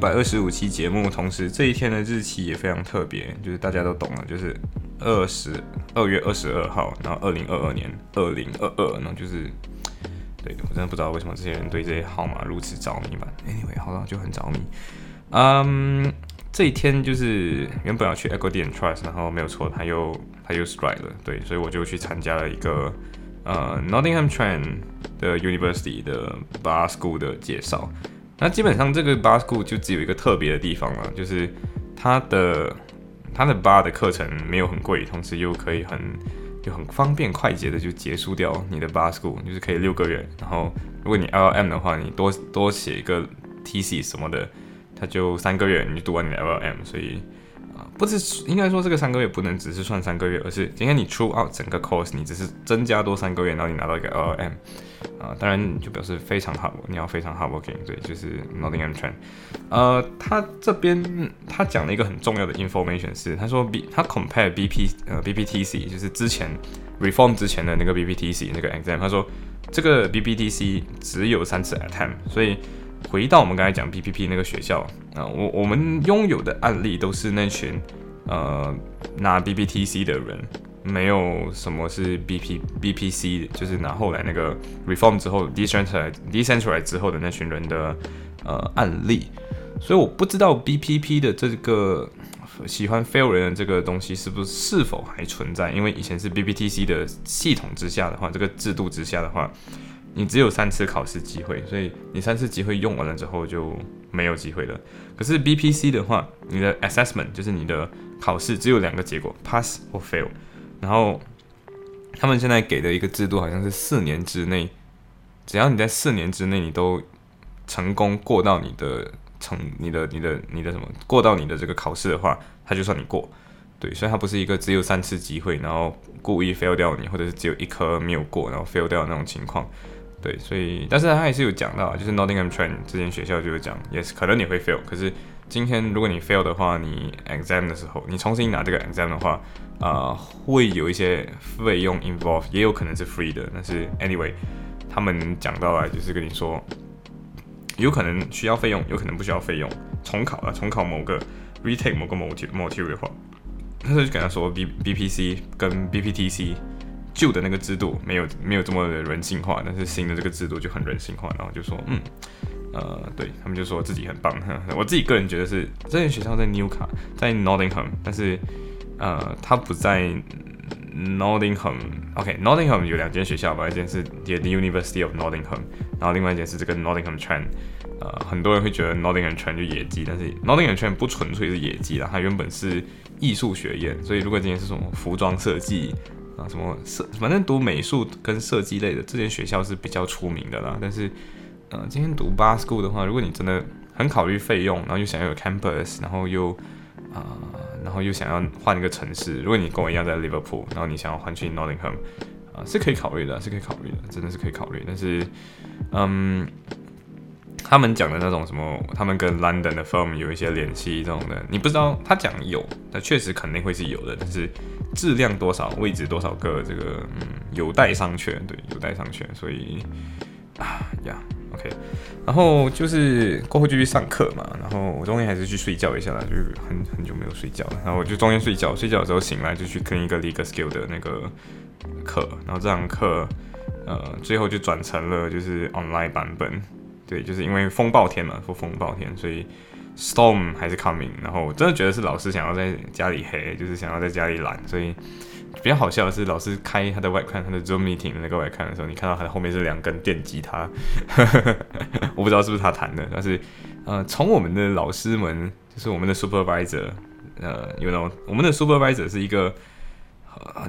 百二十五期节目，同时这一天的日期也非常特别，就是大家都懂了，就是二十二月二十二号，然后二零二二年二零二二，然后就是，对我真的不知道为什么这些人对这些号码如此着迷吧。Anyway，好了，就很着迷。嗯，这一天就是原本要去 Echo 店 Trust，然后没有错，他又他又 strike 了，对，所以我就去参加了一个呃 Nottingham Trent 的 University 的 Bar School 的介绍。那基本上这个 bar school 就只有一个特别的地方了，就是它的它的 bar 的课程没有很贵，同时又可以很就很方便快捷的就结束掉你的 bar school，就是可以六个月。然后如果你 LLM 的话，你多多写一个 T C 什么的，它就三个月你就读完你的 LLM，。所以啊，不是应该说这个三个月不能只是算三个月，而是今天你出 out 整个 course，你只是增加多三个月，然后你拿到一个 R M 啊，当然就表示非常 hard，你要非常 hard working，对，就是 Nottingham t r e n d 呃，他这边他讲了一个很重要的 information 是，他说 B 他 compare B P 呃 B P T C 就是之前 reform 之前的那个 B P T C 那个 exam，他说这个 B P T C 只有三次 attempt，所以。回到我们刚才讲 BPP 那个学校啊，我我们拥有的案例都是那群呃拿 BPTC 的人。没有什么是 B P B P C，就是拿后来那个 reform 之后 decentralize decentralize 之后的那群人的呃案例，所以我不知道 B P P 的这个喜欢 fail 人的这个东西是不是是否还存在？因为以前是 B P T C 的系统之下的话，这个制度之下的话，你只有三次考试机会，所以你三次机会用完了之后就没有机会了。可是 B P C 的话，你的 assessment 就是你的考试只有两个结果，pass 或 fail。然后他们现在给的一个制度好像是四年之内，只要你在四年之内你都成功过到你的成你的你的你的什么过到你的这个考试的话，他就算你过。对，所以它不是一个只有三次机会，然后故意 fail 掉你，或者是只有一科没有过，然后 fail 掉那种情况。对，所以但是他还是有讲到，就是 Nottingham Trent 这间学校就有讲也是可能你会 fail，可是今天如果你 fail 的话，你 exam 的时候你重新拿这个 exam 的话。啊，会有一些费用 involve，也有可能是 free 的。但是 anyway，他们讲到了，就是跟你说，有可能需要费用，有可能不需要费用。重考了，重考某个 retake 某个 module 的话，他就跟他说 B BPC 跟 BPTC 旧的那个制度没有没有这么的人性化，但是新的这个制度就很人性化。然后就说，嗯，呃，对他们就说自己很棒。我自己个人觉得是这间学校在 New 卡，在 Nottingham，但是。呃，他不在 Nottingham。OK，Nottingham 有两间学校吧，一间是 The University of Nottingham，然后另外一间是这个 Nottingham Trent。呃，很多人会觉得 Nottingham Trent 就野鸡，但是 Nottingham Trent 不纯粹是野鸡啦，它原本是艺术学院，所以如果今天是什么服装设计啊，什么设，反正读美术跟设计类的，这间学校是比较出名的啦。但是，呃，今天读 b a School 的话，如果你真的很考虑费用，然后又想要有 campus，然后又啊。然后又想要换一个城市，如果你跟我一样在 Liverpool，然后你想要换去 Nottingham，啊，是可以考虑的，是可以考虑的，真的是可以考虑。但是，嗯，他们讲的那种什么，他们跟 London 的 firm 有一些联系这种的，你不知道他讲有，那确实肯定会是有的，但是质量多少，位置多少个，这个嗯，有待商榷，对，有待商榷。所以啊呀。OK，然后就是过后就去上课嘛，然后我中间还是去睡觉一下啦，就是很很久没有睡觉了，然后我就中间睡觉，睡觉的时候醒来就去跟一个 Legal Skill 的那个课，然后这堂课呃最后就转成了就是 online 版本，对，就是因为风暴天嘛，说风暴天，所以 storm 还是 coming，然后我真的觉得是老师想要在家里黑，就是想要在家里懒，所以。比较好笑的是，老师开他的外看，他的 Zoom meeting 那个外看的时候，你看到他的后面是两根电吉他，我不知道是不是他弹的，但是呃，从我们的老师们，就是我们的 supervisor，呃，you know，我们的 supervisor 是一个，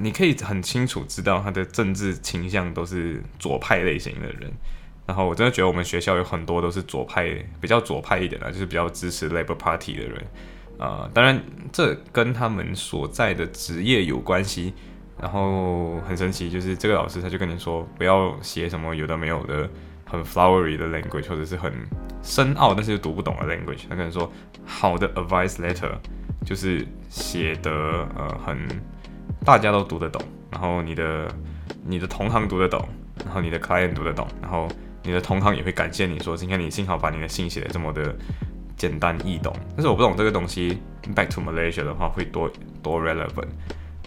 你可以很清楚知道他的政治倾向都是左派类型的人，然后我真的觉得我们学校有很多都是左派，比较左派一点的，就是比较支持 Labour Party 的人。啊，当然这跟他们所在的职业有关系。然后很神奇，就是这个老师他就跟你说，不要写什么有的没有的很 flowery 的 language，或者是很深奥但是又读不懂的 language。他可能说，好的 advice letter 就是写的呃很大家都读得懂，然后你的你的同行读得懂，然后你的 client 读得懂，然后你的同行也会感谢你说，今天你幸好把你的信写的这么的简单易懂。但是我不懂这个东西，back to Malaysia 的话会多多 relevant。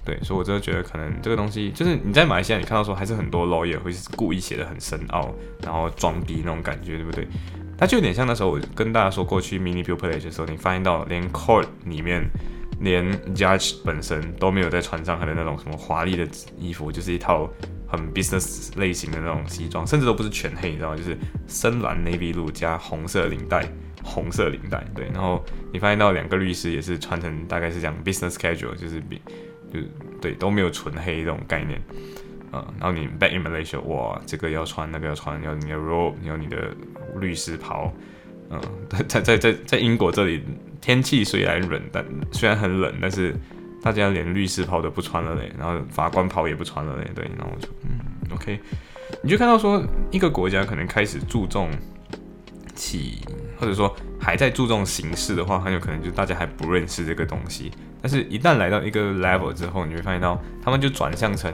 对，所以我真的觉得可能这个东西，就是你在马来西亚你看到说还是很多 lawyer 会故意写的很深奥，然后装逼那种感觉，对不对？它就有点像那时候我跟大家说过去 mini bill play 的时候，你发现到连 court 里面连 judge 本身都没有在穿上他的那种什么华丽的衣服，就是一套很 business 类型的那种西装，甚至都不是全黑，你知道吗？就是深蓝 navy blue 加红色领带，红色领带，对。然后你发现到两个律师也是穿成大概是讲 business casual，就是比。就对都没有纯黑这种概念，嗯，然后你 back in Malaysia，哇，这个要穿，那个要穿，要你的 robe，要你的律师袍，嗯，在在在在英国这里，天气虽然冷，但虽然很冷，但是大家连律师袍都不穿了嘞，然后法官袍也不穿了嘞，对，然后我就嗯，OK，你就看到说一个国家可能开始注重起，或者说还在注重形式的话，很有可能就大家还不认识这个东西。但是，一旦来到一个 level 之后，你会发现到他们就转向成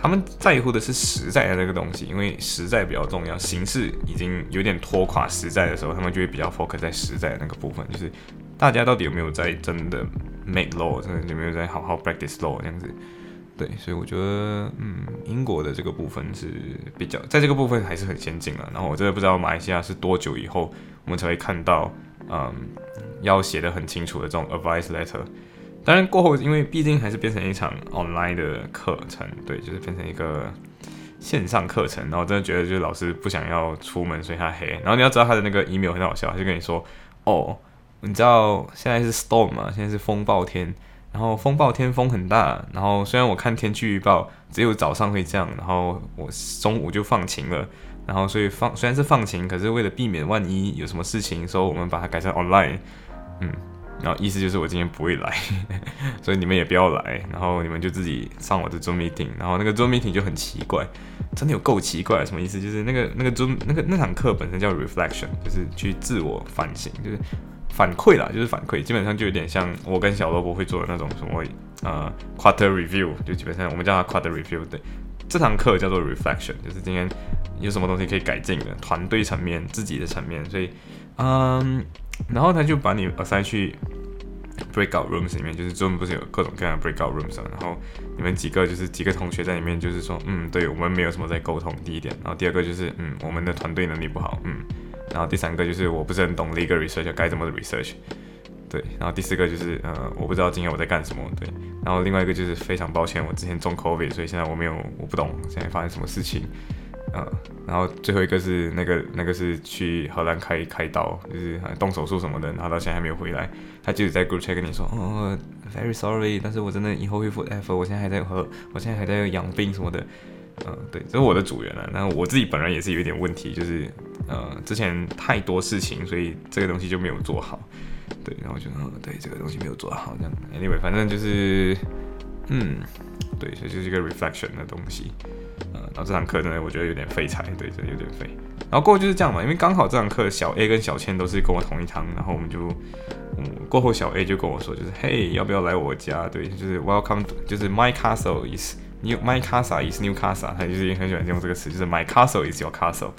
他们在乎的是实在的这个东西，因为实在比较重要。形式已经有点拖垮实在的时候，他们就会比较 focus 在实在的那个部分，就是大家到底有没有在真的 make law，真的有没有在好好 practice law 这样子。对，所以我觉得，嗯，英国的这个部分是比较在这个部分还是很先进了。然后我真的不知道马来西亚是多久以后我们才会看到，嗯，要写的很清楚的这种 advice letter。当然过后，因为毕竟还是变成一场 online 的课程，对，就是变成一个线上课程。然后真的觉得就是老师不想要出门，所以他黑。然后你要知道他的那个 email 很好笑，他就跟你说：“哦，你知道现在是 storm 嘛？现在是风暴天。然后风暴天风很大。然后虽然我看天气预报只有早上会这样，然后我中午就放晴了。然后所以放虽然是放晴，可是为了避免万一有什么事情，所以我们把它改成 online。嗯。”然后意思就是我今天不会来，所以你们也不要来，然后你们就自己上我的 Zoom meeting，然后那个 Zoom meeting 就很奇怪，真的有够奇怪，什么意思？就是那个那个 Zoom 那个那堂课本身叫 reflection，就是去自我反省，就是反馈啦，就是反馈，基本上就有点像我跟小萝卜会做的那种什么呃 quarter review，就基本上我们叫它 quarter review，对，这堂课叫做 reflection，就是今天有什么东西可以改进的，团队层面、自己的层面，所以嗯。然后他就把你 assign 去 breakout rooms 里面，就是专门不是有各种各样的 breakout rooms 然后你们几个就是几个同学在里面，就是说，嗯，对我们没有什么在沟通。第一点，然后第二个就是，嗯，我们的团队能力不好，嗯，然后第三个就是我不是很懂 legal research 该怎么 research，对，然后第四个就是，呃，我不知道今天我在干什么，对，然后另外一个就是非常抱歉，我之前中 covid，所以现在我没有，我不懂现在发生什么事情。嗯，然后最后一个是那个那个是去荷兰开开刀，就是动手术什么的，然后到现在还没有回来。他就是在 group chat 跟你说，哦，very sorry，但是我真的以后会复 effort，我现在还在和，我现在还在养病什么的。嗯，对，这是我的组员了。然后我自己本人也是有一点问题，就是呃之前太多事情，所以这个东西就没有做好。对，然后就嗯，对，这个东西没有做好这样。Anyway，反正就是嗯，对，所以就是一个 reflection 的东西。嗯，然后这堂课呢，我觉得有点废柴，对，这有点废。然后过后就是这样嘛，因为刚好这堂课小 A 跟小千都是跟我同一堂，然后我们就，嗯，过后小 A 就跟我说，就是嘿，要不要来我家？对，就是 Welcome，就是 My castle is new，My castle is new castle，他就是很喜欢用这个词，就是 My castle is your castle，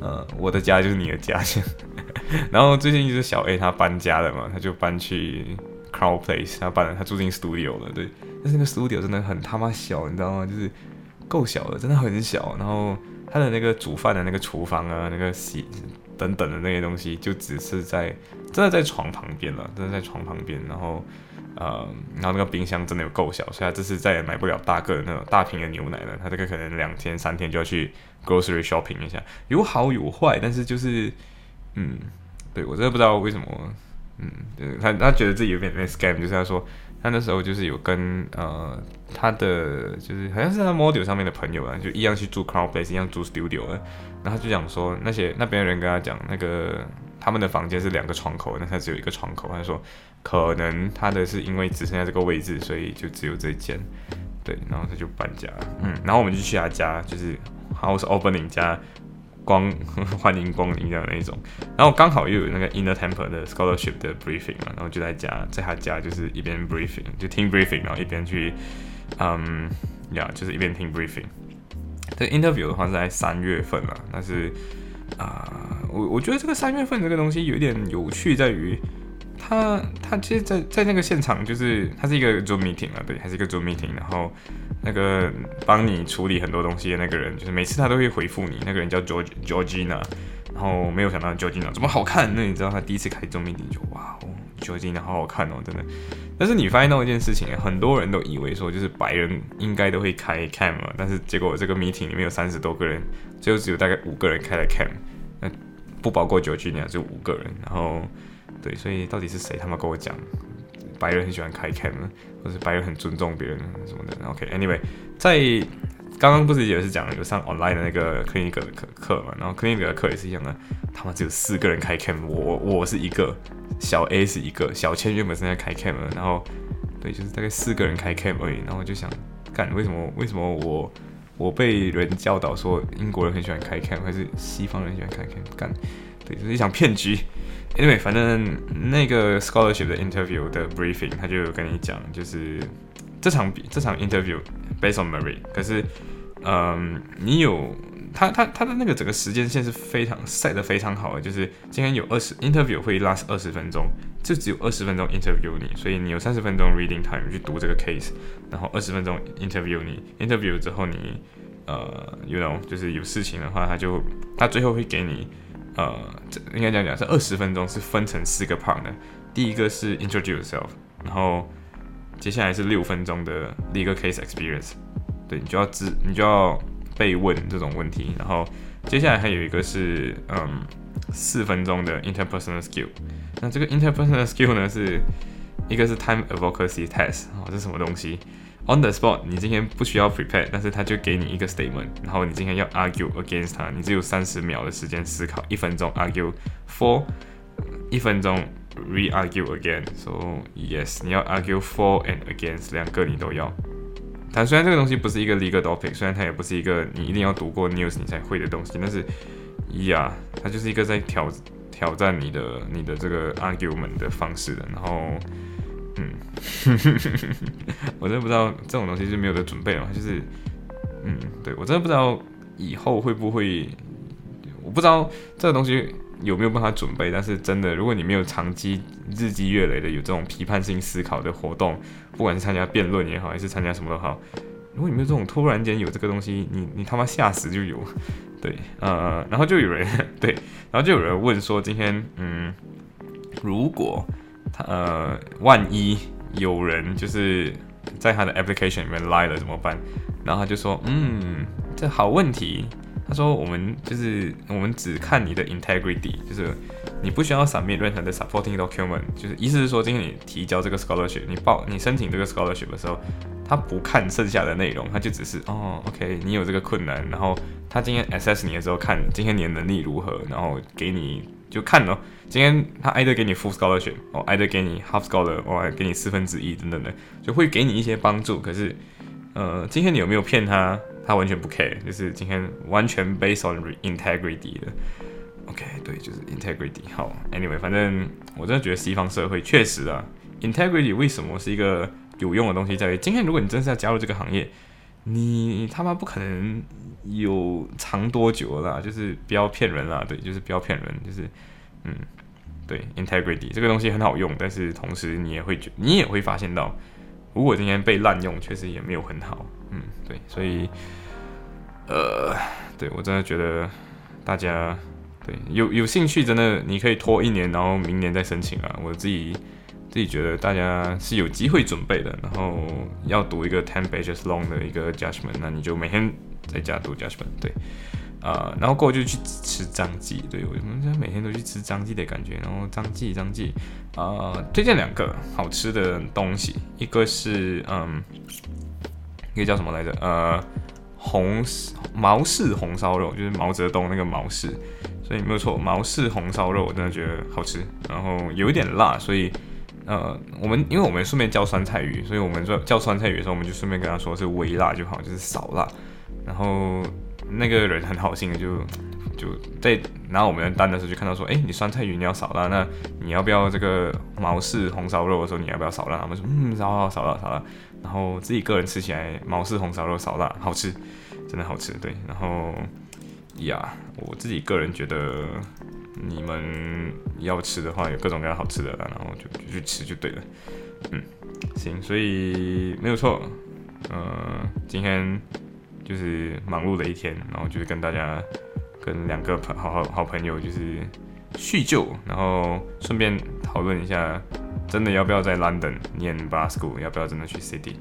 呃，我的家就是你的家。然后最近就是小 A 他搬家了嘛，他就搬去 Crown Place，他搬了，他住进 Studio 了，对，但是那个 Studio 真的很他妈小，你知道吗？就是。够小了，真的很小。然后他的那个煮饭的那个厨房啊，那个洗等等的那些东西，就只是在真的在床旁边了，真的在床旁边。然后呃，然后那个冰箱真的有够小，所以他这次再也买不了大个的那种大瓶的牛奶了。他这个可能两天三天就要去 grocery shopping 一下，有好有坏，但是就是嗯，对我真的不知道为什么，嗯，他他觉得自己有点点 scam，就是他说。他那时候就是有跟呃他的就是好像是他 model 上面的朋友啊，就一样去住 Crown Place，一样住 studio 的。然后他就讲说，那些那边的人跟他讲，那个他们的房间是两个窗口，那他只有一个窗口。他说，可能他的是因为只剩下这个位置，所以就只有这间。对，然后他就搬家，嗯，然后我们就去他家，就是 house opening 加光 欢迎光临的那一种。然后刚好又有那个 Inner Temple 的 scholarship 的 briefing 嘛，然后就在家，在他家就是一边 briefing 就听 briefing，然后一边去，嗯，呀，就是一边听 briefing。这 interview 的话是在三月份了，但是啊，我我觉得这个三月份这个东西有点有趣，在于他他其实，在在那个现场，就是他是一个 Zoom meeting 啊，对，还是一个 Zoom meeting，然后那个帮你处理很多东西的那个人，就是每次他都会回复你，那个人叫 George Georgina，然后没有想到 Georgina 怎么好看，那你知道他第一次开 Zoom meeting 就哇哦，Georgina 好好看哦，真的。但是你发现到一件事情，很多人都以为说就是白人应该都会开 cam 嘛，但是结果这个 meeting 里面有三十多个人，最后只有大概五个人开了 cam，那不包括 Georgina，就五个人，然后对，所以到底是谁他妈跟我讲，白人很喜欢开 cam，或者白人很尊重别人什么的？OK，Anyway，在刚刚不是也是讲有上 online 的那个 clinic 的课课嘛，然后 clinic 的课也是一样的，他妈只有四个人开 cam，我我是一个。小 A 是一个，小千原本是在开 cam 然后对，就是大概四个人开 cam 而已，然后我就想，干为什么为什么我我被人教导说英国人很喜欢开 cam，还是西方人喜欢开 cam？干，对，就是一场骗局。Anyway，反正那个 scholarship 的 interview 的 briefing，他就跟你讲，就是这场比这场 interview based on merit，可是，嗯，你有。他他他的那个整个时间线是非常 set 的非常好的，就是今天有二十 interview 会 last 二十分钟，就只有二十分钟 interview 你，所以你有三十分钟 reading time 去读这个 case，然后二十分钟 interview 你，interview 之后你呃 you know 就是有事情的话，他就他最后会给你呃这应该讲讲是二十分钟是分成四个 part 的，第一个是 introduce yourself，然后接下来是六分钟的 legal case experience，对你就要知你就要。被问这种问题，然后接下来还有一个是嗯四分钟的 interpersonal skill。那这个 interpersonal skill 呢是一个是 time advocacy test 啊，这是什么东西？On the spot，你今天不需要 prepare，但是他就给你一个 statement，然后你今天要 argue against 它，你只有三十秒的时间思考，一分钟 argue for，一分钟 re argue again。So yes，你要 argue for and against 两个你都要。但虽然这个东西不是一个 legal topic，虽然它也不是一个你一定要读过 news 你才会的东西，但是呀，它就是一个在挑挑战你的你的这个 argument 的方式的。然后，嗯，我真的不知道这种东西是没有的准备嘛？就是，嗯，对我真的不知道以后会不会，我不知道这个东西。有没有办法准备？但是真的，如果你没有长期日积月累的有这种批判性思考的活动，不管是参加辩论也好，还是参加什么都好，如果你没有这种突然间有这个东西，你你他妈吓死就有。对，呃，然后就有人对，然后就有人问说，今天嗯，如果他呃，万一有人就是在他的 application 里面 lie 了怎么办？然后他就说，嗯，这好问题。他说：“我们就是我们只看你的 integrity，就是你不需要 submit 任何的 supporting document，就是意思是说，今天你提交这个 scholarship，你报你申请这个 scholarship 的时候，他不看剩下的内容，他就只是哦，OK，你有这个困难，然后他今天 assess 你的时候看今天你的能力如何，然后给你就看哦，今天他 either 给你 full scholarship，哦，either 给你 half scholar，或给你四分之一等等的，就会给你一些帮助。可是，呃，今天你有没有骗他？”他完全不 care，就是今天完全 based on integrity 的。OK，对，就是 integrity。好，Anyway，反正我真的觉得西方社会确实啊，integrity 为什么是一个有用的东西，在于今天如果你真是要加入这个行业，你他妈不可能有长多久啦，就是不要骗人啦，对，就是不要骗人，就是嗯，对，integrity 这个东西很好用，但是同时你也会觉，你也会发现到，如果今天被滥用，确实也没有很好。嗯，对，所以，呃，对我真的觉得大家对有有兴趣，真的你可以拖一年，然后明年再申请啊。我自己自己觉得大家是有机会准备的，然后要读一个 ten pages long 的一个 judgment，那你就每天在家读 judgment。对啊，然后过后就去吃张记，对我们每天都去吃张记的感觉。然后张记张记，啊，推荐两个好吃的东西，一个是嗯，一个叫什么来着？呃，红毛氏红烧肉，就是毛泽东那个毛氏，所以没有错，毛氏红烧肉我真的觉得好吃，然后有一点辣，所以呃，我们因为我们顺便叫酸菜鱼，所以我们说叫酸菜鱼的时候，我们就顺便跟他说是微辣就好，就是少辣，然后。那个人很好心的，就就在拿我们的单的时候就看到说，哎，你酸菜鱼你要少辣，那你要不要这个毛氏红烧肉的时候你要不要少辣？他们说，嗯，少辣少辣少辣。然后自己个人吃起来，毛氏红烧肉少辣，好吃，真的好吃。对，然后呀，我自己个人觉得，你们要吃的话，有各种各样好吃的，然后就就去吃就对了。嗯，行，所以没有错，呃，今天。就是忙碌的一天，然后就是跟大家跟两个朋好好好朋友就是叙旧，然后顺便讨论一下，真的要不要在 London 念 bar school，要不要真的去 City？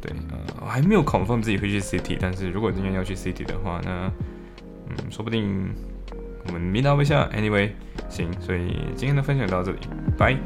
对，呃，我还没有 confirm 自己会去 City，但是如果今天要去 City 的话，那嗯，说不定我们 meet up 一下。Anyway，行，所以今天的分享到这里，拜。